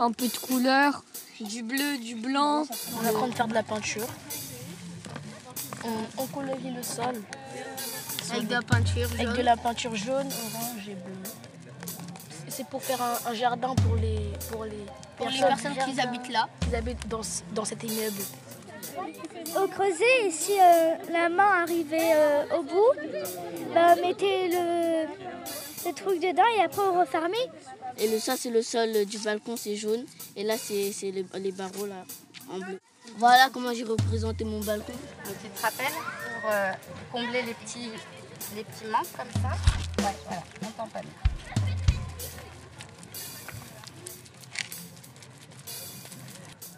un peu de couleur, du bleu, du blanc. On est en train de faire de la peinture. On, on colorie le sol Avec de la peinture avec de jaune. la peinture jaune, orange et bleu. C'est pour faire un, un jardin pour les pour les Pour les personnes qui habitent là. qui habitent dans, dans cet immeuble. Au creuset, et si euh, la main arrivait euh, au bout, bah, on mettait le, le truc dedans et après on refermait. Et le, ça, c'est le sol du balcon, c'est jaune. Et là, c'est c'est les, les barreaux là, en bleu. Voilà comment j'ai représenté mon balcon. Un petit rappel pour euh, combler les petits, les petits manques comme ça? Ouais, voilà, on tamponne.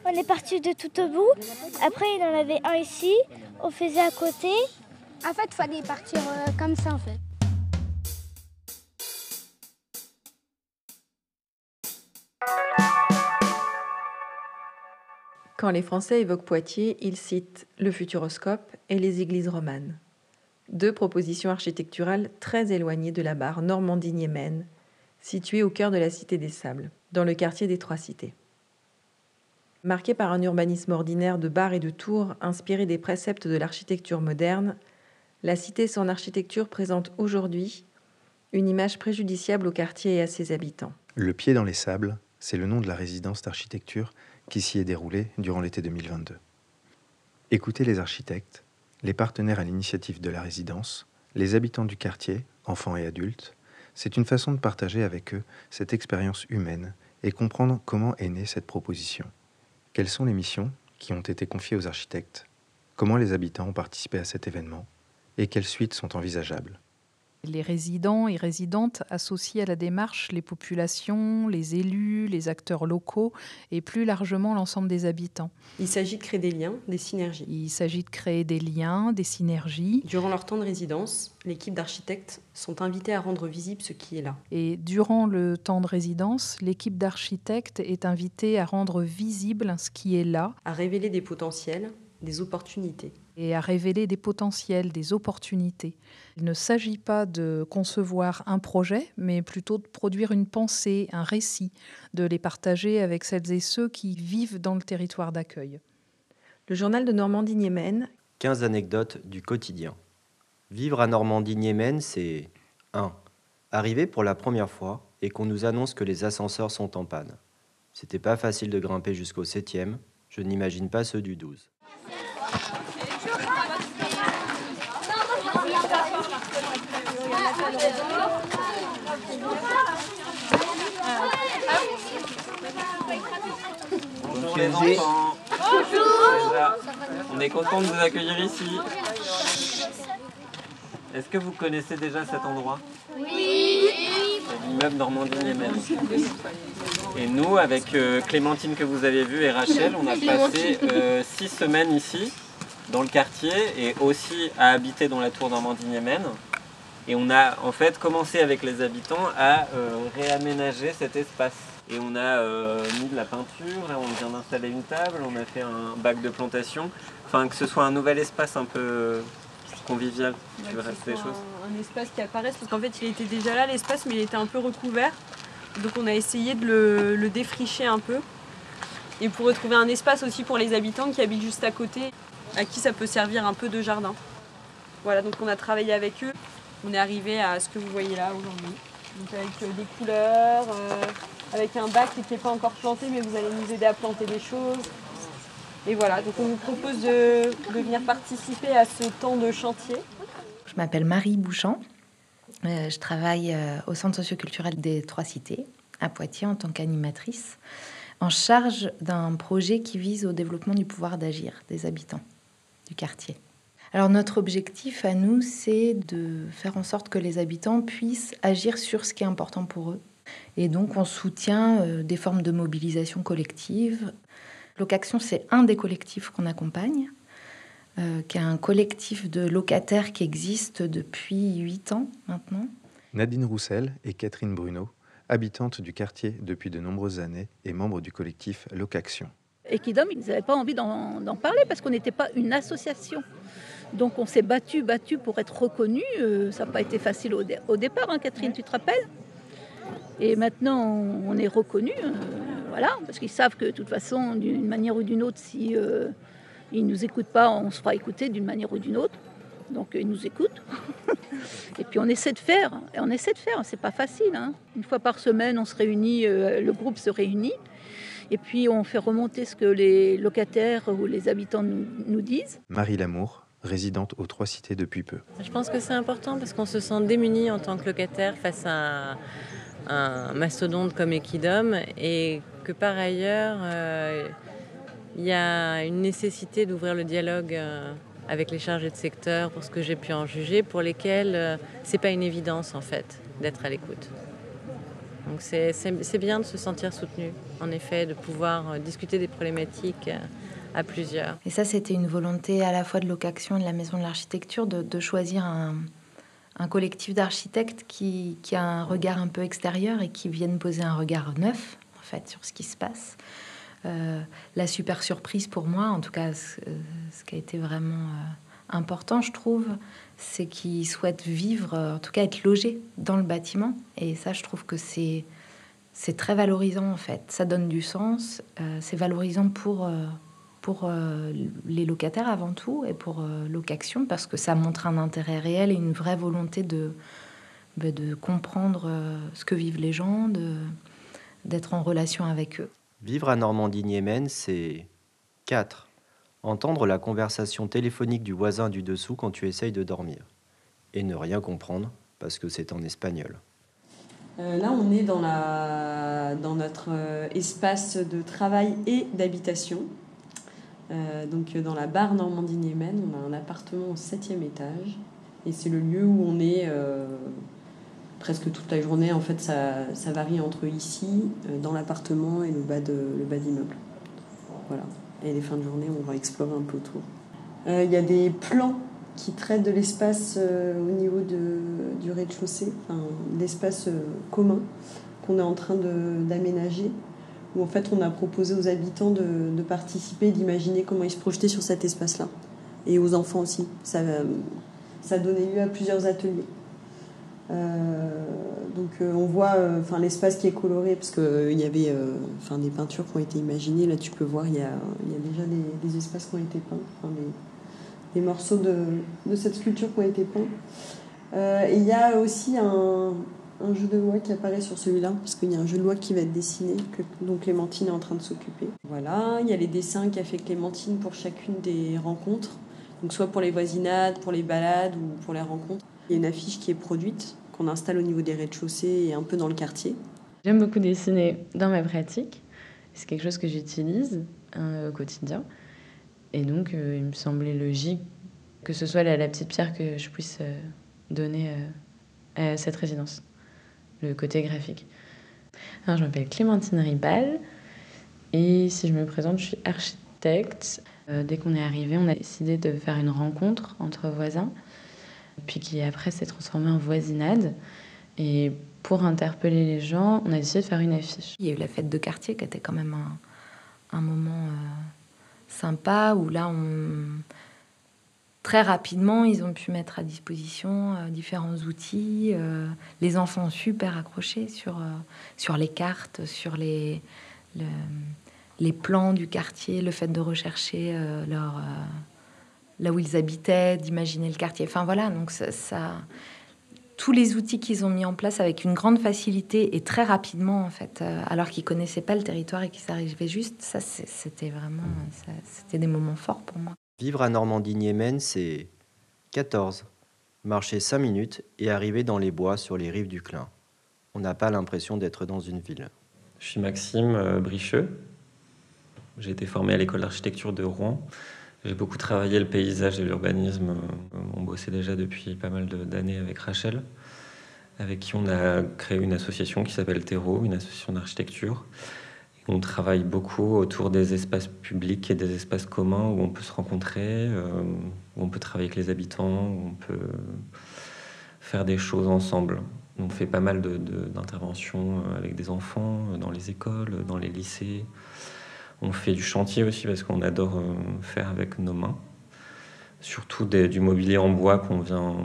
On est parti de tout au bout. Après, il en avait un ici. On faisait à côté. En fait, il fallait partir euh, comme ça, en fait. Quand les Français évoquent Poitiers, ils citent le Futuroscope et les églises romanes. Deux propositions architecturales très éloignées de la barre Normandie-Niémène, située au cœur de la Cité des Sables, dans le quartier des Trois Cités. Marquée par un urbanisme ordinaire de barres et de tours inspiré des préceptes de l'architecture moderne, la cité sans architecture présente aujourd'hui une image préjudiciable au quartier et à ses habitants. Le Pied dans les Sables, c'est le nom de la résidence d'architecture qui s'y est déroulée durant l'été 2022. Écoutez les architectes, les partenaires à l'initiative de la résidence, les habitants du quartier, enfants et adultes. C'est une façon de partager avec eux cette expérience humaine et comprendre comment est née cette proposition. Quelles sont les missions qui ont été confiées aux architectes? Comment les habitants ont participé à cet événement? Et quelles suites sont envisageables? Les résidents et résidentes associent à la démarche les populations, les élus, les acteurs locaux et plus largement l'ensemble des habitants. Il s'agit de créer des liens, des synergies. Il s'agit de créer des liens, des synergies. Durant leur temps de résidence, l'équipe d'architectes sont invités à rendre visible ce qui est là. Et durant le temps de résidence, l'équipe d'architectes est invitée à rendre visible ce qui est là à révéler des potentiels, des opportunités. Et à révéler des potentiels, des opportunités. Il ne s'agit pas de concevoir un projet, mais plutôt de produire une pensée, un récit, de les partager avec celles et ceux qui vivent dans le territoire d'accueil. Le journal de Normandie-Niémène 15 anecdotes du quotidien. Vivre à Normandie-Niémène, c'est 1. Arriver pour la première fois et qu'on nous annonce que les ascenseurs sont en panne. C'était pas facile de grimper jusqu'au 7e, je n'imagine pas ceux du 12. Bonjour les enfants. Bonjour. On est content de vous accueillir ici. Est-ce que vous connaissez déjà cet endroit? Oui. C'est l'immeuble Normandie Yémen. Et nous, avec euh, Clémentine que vous avez vue et Rachel, on a passé euh, six semaines ici, dans le quartier, et aussi à habiter dans la tour Normandie Yémen. Et on a en fait commencé avec les habitants à euh, réaménager cet espace. Et on a euh, mis de la peinture, là on vient d'installer une table, on a fait un bac de plantation. Enfin que ce soit un nouvel espace un peu convivial. Tu veux rajouter des choses un, un espace qui apparaisse, parce qu'en fait il était déjà là l'espace, mais il était un peu recouvert. Donc on a essayé de le, le défricher un peu. Et pour retrouver un espace aussi pour les habitants qui habitent juste à côté, à qui ça peut servir un peu de jardin. Voilà, donc on a travaillé avec eux. On est arrivé à ce que vous voyez là aujourd'hui. Donc avec euh, des couleurs, euh, avec un bac qui n'est pas encore planté, mais vous allez nous aider à planter des choses. Et voilà, donc on vous propose de, venir participer à ce temps de chantier. Je m'appelle Marie Bouchant. Euh, je travaille au Centre socioculturel des Trois Cités, à Poitiers, en tant qu'animatrice, en charge d'un projet qui vise au développement du pouvoir d'agir des habitants quartier. Alors notre objectif à nous, c'est de faire en sorte que les habitants puissent agir sur ce qui est important pour eux. Et donc on soutient euh, des formes de mobilisation collective. Locaction, c'est un des collectifs qu'on accompagne, euh, qui est un collectif de locataires qui existe depuis huit ans maintenant. Nadine Roussel et Catherine Bruno, habitantes du quartier depuis de nombreuses années et membres du collectif Locaction. Equidom, ils n'avaient pas envie d'en parler parce qu'on n'était pas une association. Donc on s'est battu, battu pour être reconnu. Euh, ça n'a pas été facile au, dé- au départ, hein, Catherine, tu te rappelles? Et maintenant, on est reconnu, euh, voilà, parce qu'ils savent que de toute façon, d'une manière ou d'une autre, si euh, ils nous écoutent pas, on se fera écouter d'une manière ou d'une autre. Donc ils nous écoutent. et puis on essaie de faire. Et on essaie de faire. C'est pas facile. Hein. Une fois par semaine, on se réunit, euh, le groupe se réunit. Et puis on fait remonter ce que les locataires ou les habitants nous, nous disent. Marie Lamour, résidente aux Trois Cités depuis peu. Je pense que c'est important parce qu'on se sent démuni en tant que locataire face à un mastodonte comme Equidom et que par ailleurs, euh, il y a une nécessité d'ouvrir le dialogue euh, avec les chargés de secteur pour ce que j'ai pu en juger, pour lesquels euh, c'est pas une évidence en fait d'être à l'écoute. Donc c'est bien de se sentir soutenu, en effet, de pouvoir discuter des problématiques à plusieurs. Et ça, c'était une volonté à la fois de Locaction et de la Maison de l'Architecture de, de, choisir un, un collectif d'architectes qui, qui, a un regard un peu extérieur et qui viennent poser un regard neuf, en fait, sur ce qui se passe. Euh, la super surprise pour moi, en tout cas, ce, ce qui a été vraiment euh, important, je trouve, c'est qu'ils souhaitent vivre, en tout cas être logés dans le bâtiment. Et ça, je trouve que c'est c'est très valorisant en fait. Ça donne du sens. Euh, c'est valorisant pour pour euh, les locataires avant tout et pour euh, location parce que ça montre un intérêt réel et une vraie volonté de, bah, de comprendre euh, ce que vivent les gens, de, d'être en relation avec eux. Vivre à Normandie-Niemen, c'est 4. Entendre la conversation téléphonique du voisin du dessous quand tu essayes de dormir. Et ne rien comprendre parce que c'est en espagnol. Euh, là, on est dans, la, dans notre espace de travail et d'habitation. Euh, donc dans la barre Normandie-Niemen, on a un appartement au septième étage. Et c'est le lieu où on est euh, presque toute la journée. En fait, ça, varie entre ici, euh, dans l'appartement, et le bas, le bas d'immeuble. Voilà. Et les fins de journée, on va explorer un peu autour. Il y a des plans qui traitent de l'espace au niveau du rez-de-chaussée, l'espace commun qu'on est en train d'aménager où en fait on a proposé aux habitants de, de participer, d'imaginer comment ils se projetaient sur cet espace-là. Et aux enfants aussi. Ça, ça donnait lieu à plusieurs ateliers. Euh, donc euh, on voit euh, l'espace qui est coloré parce qu'il y avait des peintures qui ont été imaginées. Là tu peux voir, il y a, y a déjà des, espaces qui ont été peints, des, des morceaux de, de, cette sculpture qui ont été peints. et il y a aussi un, un jeu de loi qui apparaît sur celui-là, parce qu'il y a un jeu de loi qui va être dessiné, que donc Clémentine est en train de s'occuper. Voilà, il y a les dessins qu'a fait Clémentine pour chacune des rencontres, donc soit pour les voisinades, pour les balades ou pour les rencontres. Il y a une affiche qui est produite, qu'on installe au niveau des rez-de-chaussée et un peu dans le quartier. J'aime beaucoup dessiner dans ma pratique, c'est quelque chose que j'utilise hein, au quotidien. Et donc, euh, il me semblait logique que ce soit la, petite pierre que je puisse euh, donner euh, à cette résidence le côté graphique. Alors, je m'appelle Clémentine Ribal et si je me présente, je suis architecte. Dès qu'on est arrivé, on a décidé de faire une rencontre entre voisins, puis qui après s'est transformée en voisinade. Et pour interpeller les gens, on a décidé de faire une affiche. Il y a eu la fête de quartier qui était quand même un, moment euh, sympa où là très rapidement, ils ont pu mettre à disposition euh, différents outils. Euh, les enfants ont super accroché sur, sur les cartes, sur les, le, les plans du quartier, le fait de rechercher leur, là où ils habitaient, d'imaginer le quartier. Enfin voilà, donc ça, ça tous les outils qu'ils ont mis en place avec une grande facilité et très rapidement en fait, euh, alors qu'ils connaissaient pas le territoire et qu'ils arrivaient juste, ça c'était vraiment, c'était des moments forts pour moi. Vivre à Normandie-Niemen, c'est 14. Marcher 5 minutes et arriver dans les bois sur les rives du Clin. On n'a pas l'impression d'être dans une ville. Je suis Maxime euh, Bricheux. J'ai été formé à l'école d'architecture de Rouen. J'ai beaucoup travaillé le paysage et l'urbanisme. Euh, on bossait déjà depuis pas mal d'années avec Rachel, avec qui on a créé une association qui s'appelle Terreau, une association d'architecture. On travaille beaucoup autour des espaces publics et des espaces communs où on peut se rencontrer, euh, où on peut travailler avec les habitants, où on peut faire des choses ensemble. On fait pas mal d'interventions de, avec des enfants, dans les écoles, dans les lycées. On fait du chantier aussi parce qu'on adore euh, faire avec nos mains. Surtout du mobilier en bois qu'on vient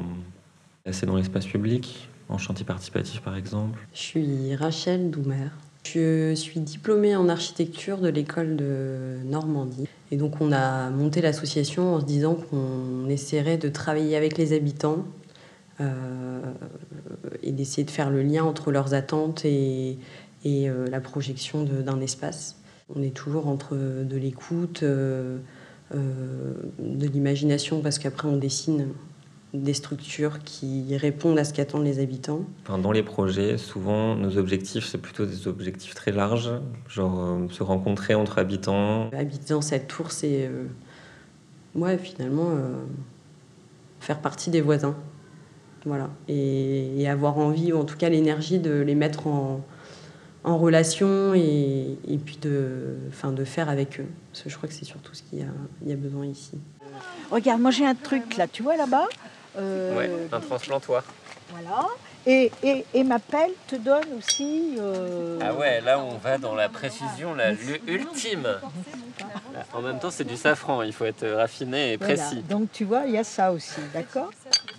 placer dans l'espace public. en chantier participatif par exemple Je suis Rachel Doumer. Je suis diplômée en architecture de l'école de Normandie. Et donc on a monté l'association en se disant qu'on essaierait de travailler avec les habitants euh, et d'essayer de faire le lien entre leurs attentes et, et euh, la projection d'un espace. On est toujours entre de l'écoute, euh, de l'imagination, parce qu'après on dessine des structures qui répondent à ce qu'attendent les habitants Dans les projets, souvent, nos objectifs, c'est plutôt des objectifs très larges, genre euh, se rencontrer entre habitants. Habiter dans cette tour, c'est, euh, finalement, euh, faire partie des voisins. Voilà. Et, avoir envie, ou en tout cas l'énergie de les mettre en, en relation et, et puis de, enfin, de faire avec eux. Parce que je crois que c'est surtout ce qu'il y a, il y a besoin ici. Regarde, moi j'ai un truc là, tu vois là-bas euh, ouais, un transplantoir. Voilà. Et, et, et, ma pelle te donne aussi. Euh, ah ouais, là on va dans la précision la ultime. En même temps, c'est du safran, il faut être raffiné et précis. Donc tu vois, il y a ça aussi, d'accord?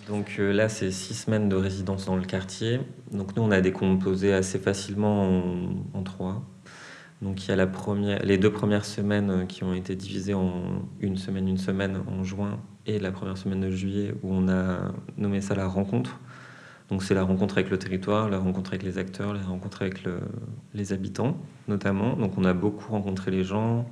Donc euh, là, c'est six semaines de résidence dans le quartier. Donc nous, on a décomposé assez facilement en, trois. Donc il y a les deux premières semaines qui ont été divisées en une semaine, une semaine en juin et la première semaine de juillet où on a nommé ça la rencontre. Donc c'est la rencontre avec le territoire, la rencontre avec les acteurs, la rencontre avec les habitants notamment. Donc on a beaucoup rencontré les gens.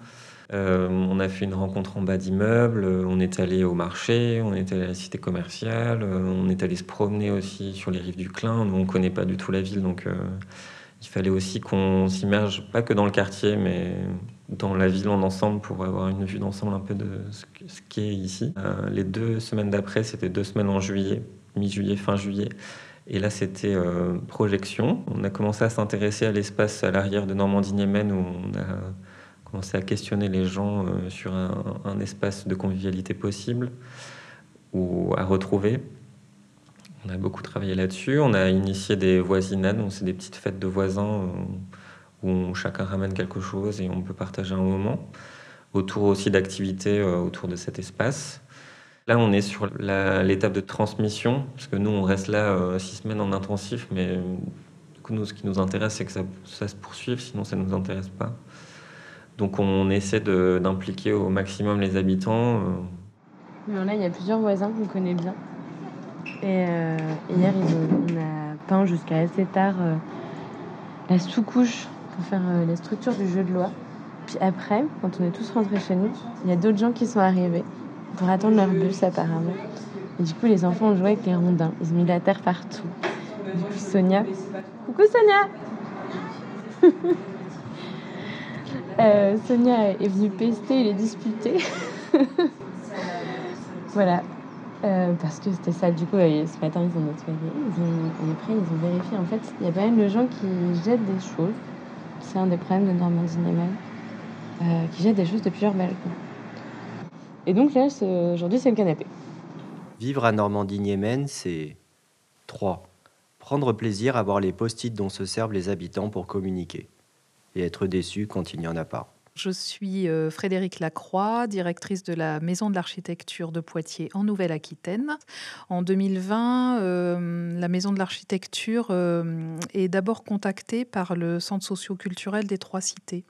Euh, on a fait une rencontre en bas d'immeuble, on est allé au marché, on est allé à la cité commerciale, on est allé se promener aussi sur les rives du Clin. Nous on connaît pas du tout la ville donc euh, il fallait aussi qu'on s'immerge pas que dans le quartier mais dans la ville en ensemble pour avoir une vue d'ensemble un peu de ce qu'est ici. Euh, les deux semaines d'après, c'était deux semaines en juillet, mi-juillet, fin juillet. Et là, c'était euh, projection. On a commencé à s'intéresser à l'espace à l'arrière de Normandie-Niemen où on a commencé à questionner les gens euh, sur un, espace de convivialité possible ou à retrouver. On a beaucoup travaillé là-dessus. On a initié des voisinades, donc c'est des petites fêtes de voisins où chacun ramène quelque chose et on peut partager un moment, autour aussi d'activités euh, autour de cet espace. Là, on est sur l'étape de transmission, parce que nous, on reste là euh, six semaines en intensif, mais du coup, nous, ce qui nous intéresse, c'est que ça, ça, se poursuive, sinon ça ne nous intéresse pas. Donc, on essaie d'impliquer au maximum les habitants. Euh. là, il y a plusieurs voisins qu'on connaît bien. Et hier, ils on a peint jusqu'à assez tard la sous-couche pour faire euh, les structures du jeu de loi. Puis après, quand on est tous rentrés chez nous, il y a d'autres gens qui sont arrivés pour attendre leur bus apparemment. Et du coup, les enfants ont joué avec les rondins. Ils ont mis la terre partout. Du coup, Sonia. Coucou Sonia euh, Sonia est venue pester et les disputer. voilà. Euh, parce que c'était ça. Du coup, ce matin, ils ont nettoyé. Ils ont, après, ils ont vérifié. En fait, il y a pas mal de gens qui jettent des choses c'est un des problèmes de Normandie Niemen, euh, qui jette des choses de plusieurs balcons. Et donc là, aujourd'hui, c'est le canapé. Vivre à Normandie-Niemen, c'est 3. Prendre plaisir à voir les post-it dont se servent les habitants pour communiquer. Et être déçu quand il n'y en a pas. Je suis euh, Frédéric Lacroix, directrice de la Maison de l'Architecture de Poitiers en Nouvelle-Aquitaine. En 2020, euh, la Maison de l'Architecture euh, est d'abord contactée par le Centre socio-culturel des Trois Cités,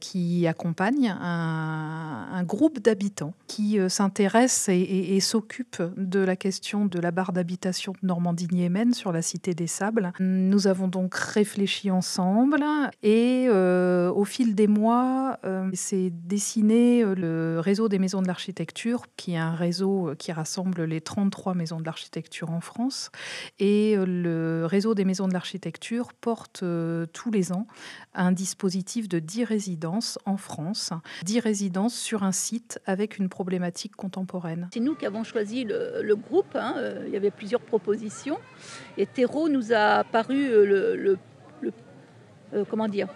qui accompagne un, groupe d'habitants qui s'intéresse et, et, s'occupe de la question de la barre d'habitation de Normandie-Niémen sur la Cité des Sables. Nous avons donc réfléchi ensemble et au fil des mois, euh, c'est dessiné euh, le réseau des maisons de l'architecture, qui est un réseau euh, qui rassemble les 33 maisons de l'architecture en France. Et le réseau des maisons de l'architecture porte tous les ans un dispositif de 10 résidences en France, 10 résidences sur un site avec une problématique contemporaine. C'est nous qui avons choisi le, groupe, hein, il y avait plusieurs propositions, et Terreau nous a paru le comment dire,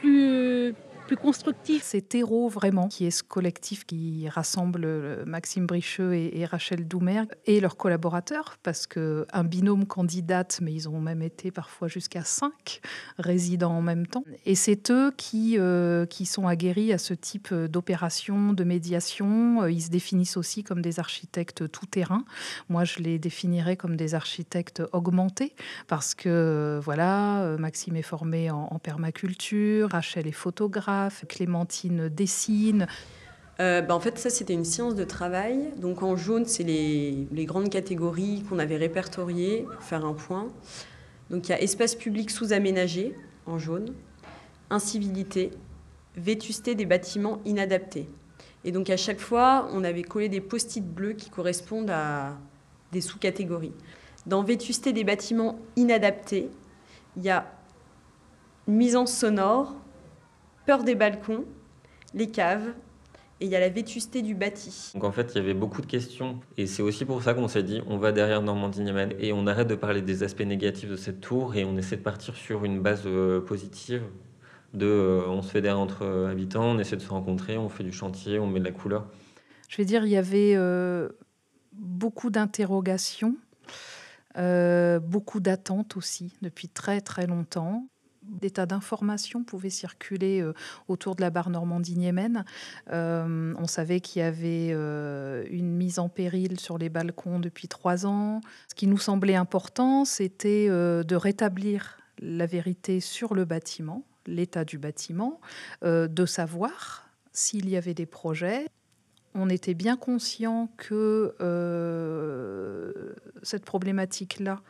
plus plus constructif. C'est Terreau vraiment, qui est ce collectif qui rassemble euh, Maxime Bricheux et, Rachel Doumer et leurs collaborateurs, parce que un binôme candidate, mais ils ont même été parfois jusqu'à cinq résidents en même temps. Et c'est eux qui, euh, qui sont aguerris à ce type d'opération, de médiation. Ils se définissent aussi comme des architectes tout-terrain. Moi, je les définirais comme des architectes augmentés, parce que voilà, Maxime est formé en permaculture, Rachel est photographe, Clémentine dessine. Euh, bah, en fait, ça, c'était une science de travail. Donc, en jaune, c'est les, les, grandes catégories qu'on avait répertoriées pour faire un point. Donc, il y a espace public sous-aménagé, en jaune, incivilité, vétusté des bâtiments inadaptés. Et donc, à chaque fois, on avait collé des post-it bleus qui correspondent à des sous-catégories. Dans vétusté des bâtiments inadaptés, il y a nuisance sonore, peur des balcons, les caves, et il y a la vétusté du bâti. Donc en fait, il y avait beaucoup de questions, et c'est aussi pour ça qu'on s'est dit, on va derrière Normandie-Niemen, et on arrête de parler des aspects négatifs de cette tour, et on essaie de partir sur une base euh, positive, de euh, on se fédère entre euh, habitants, on essaie de se rencontrer, on fait du chantier, on met de la couleur. Je vais dire, il y avait beaucoup d'interrogations, beaucoup d'attentes aussi, depuis très très longtemps des tas d'informations pouvaient circuler euh, autour de la barre Normandie-Niemen. Euh, on savait qu'il y avait euh, une mise en péril sur les balcons depuis trois ans. Ce qui nous semblait important, c'était de rétablir la vérité sur le bâtiment, l'état du bâtiment, de savoir s'il y avait des projets on était bien conscient que euh, cette problématique-là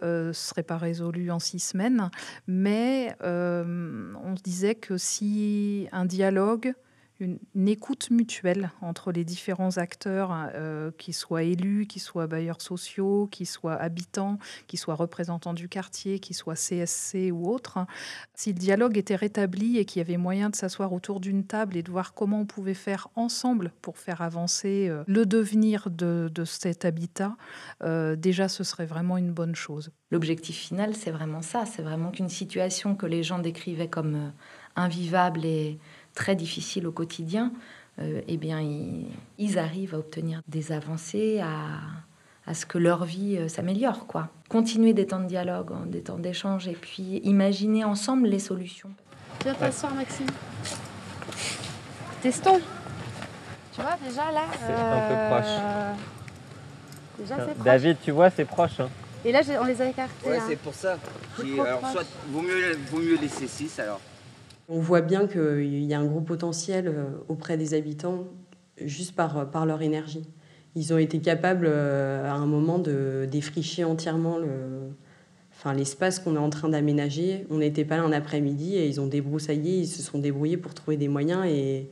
ne euh, serait pas résolue en six semaines, mais euh, on se disait que si un dialogue une, écoute mutuelle entre les différents acteurs, euh, qui soient élus, qui soient bailleurs sociaux, qui soient habitants, qui soient représentants du quartier, qui soient CSC ou autres. Si le dialogue était rétabli et qu'il y avait moyen de s'asseoir autour d'une table et de voir comment on pouvait faire ensemble pour faire avancer euh, le devenir de, cet habitat, euh, déjà ce serait vraiment une bonne chose. L'objectif final, c'est vraiment ça, c'est vraiment qu'une situation que les gens décrivaient comme invivable et très difficile au quotidien, euh, eh bien, ils, arrivent à obtenir des avancées, à, à ce que leur vie euh, s'améliore. quoi. Continuer des temps de dialogue, des temps d'échange, et puis imaginer ensemble les solutions. Vas t'asseoir, Maxime Testons. Tu vois, déjà là... C'est un peu proche. Déjà, proche. David, tu vois, c'est proche. Hein. Et là, on les a écartés. Ouais, c'est pour ça. Alors, soit, vaut mieux, vaut mieux laisser 6 alors. On voit bien qu'il y a un gros potentiel euh, auprès des habitants juste par, par leur énergie. Ils ont été capables euh, à un moment de défricher entièrement le, enfin, l'espace qu'on est en train d'aménager. On n'était pas là un après-midi et ils ont débroussaillé, ils se sont débrouillés pour trouver des moyens et,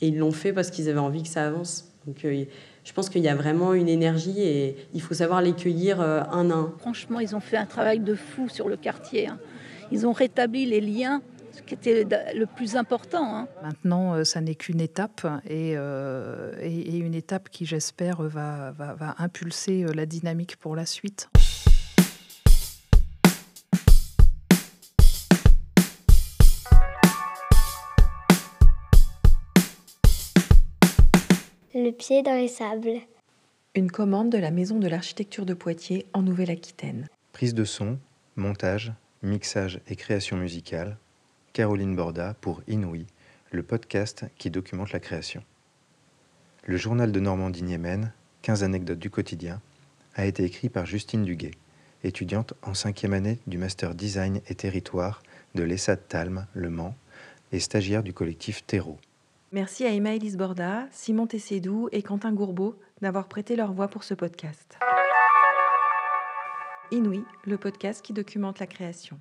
ils l'ont fait parce qu'ils avaient envie que ça avance. Donc euh, je pense qu'il y a vraiment une énergie et il faut savoir les cueillir un à un. Franchement, ils ont fait un travail de fou sur le quartier. Hein. Ils ont rétabli les liens ce qui était le plus important. Hein. Maintenant, euh, ça n'est qu'une étape euh, et, et, une étape qui, j'espère, va, va, va impulser euh, la dynamique pour la suite. Le pied dans les sables. Une commande de la Maison de l'Architecture de Poitiers en Nouvelle-Aquitaine. Prise de son, montage, mixage et création musicale, Caroline Borda pour Inouï, le podcast qui documente la création. Le journal de Normandie-Niemen, 15 anecdotes du quotidien, a été écrit par Justine Duguet, étudiante en cinquième année du Master Design et Territoire de l'ESSAD Talm, Le Mans, et stagiaire du collectif Terreau. Merci à Emma Elise Borda, Simon Tessédou et Quentin Gourbeau d'avoir prêté leur voix pour ce podcast. Inouï, le podcast qui documente la création.